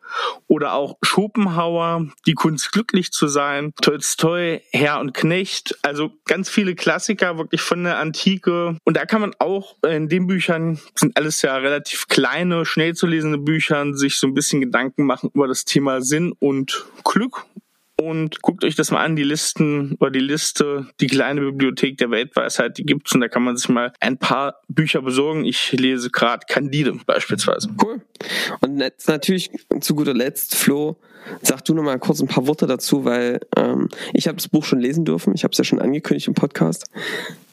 oder auch Schopenhauer, Die Kunst glücklich zu sein, Tolstoi, Herr und Knecht, also ganz viele Klassiker wirklich von der Antike. Und da kann man auch in den Büchern, sind alles ja relativ kleine, schnell zu lesende Bücher, sich so ein bisschen Gedanken machen über das Thema Sinn und Glück und guckt euch das mal an, die Listen oder die Liste, die kleine Bibliothek der Weltweisheit, die gibt's und da kann man sich mal ein paar Bücher besorgen. Ich lese gerade Candide beispielsweise. Cool. Und jetzt natürlich zu guter Letzt, Flo, sag du noch mal kurz ein paar Worte dazu, weil ähm, ich habe das Buch schon lesen dürfen. Ich habe es ja schon angekündigt im Podcast.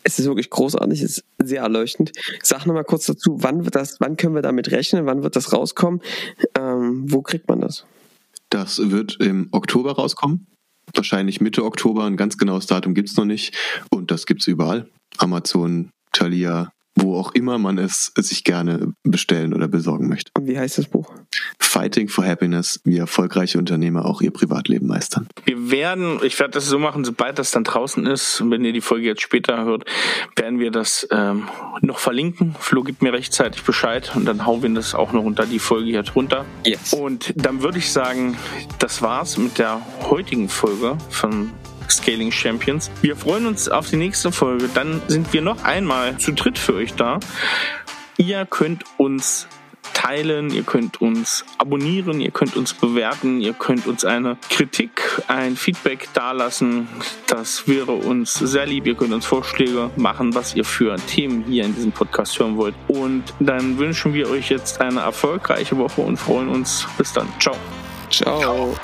Es ist wirklich großartig, es ist sehr erleuchtend. Sag noch mal kurz dazu, wann wird das, wann können wir damit rechnen, wann wird das rauskommen? Ähm, wo kriegt man das? Das wird im Oktober rauskommen. Wahrscheinlich Mitte Oktober. Ein ganz genaues Datum gibt's noch nicht. Und das gibt's überall. Amazon, Thalia, wo auch immer man es sich gerne bestellen oder besorgen möchte. Und wie heißt das Buch? Fighting for Happiness, wie erfolgreiche Unternehmer auch ihr Privatleben meistern. Wir werden, ich werde das so machen, sobald das dann draußen ist, und wenn ihr die Folge jetzt später hört, werden wir das ähm, noch verlinken. Flo gibt mir rechtzeitig Bescheid und dann hauen wir das auch noch unter die Folge hier drunter. Yes. Und dann würde ich sagen, das war's mit der heutigen Folge von Scaling Champions. Wir freuen uns auf die nächste Folge. Dann sind wir noch einmal zu dritt für euch da. Ihr könnt uns teilen, ihr könnt uns abonnieren, ihr könnt uns bewerten, ihr könnt uns eine Kritik, ein Feedback dalassen. Das wäre uns sehr lieb. Ihr könnt uns Vorschläge machen, was ihr für Themen hier in diesem Podcast hören wollt. Und dann wünschen wir euch jetzt eine erfolgreiche Woche und freuen uns. Bis dann. Ciao. Ciao.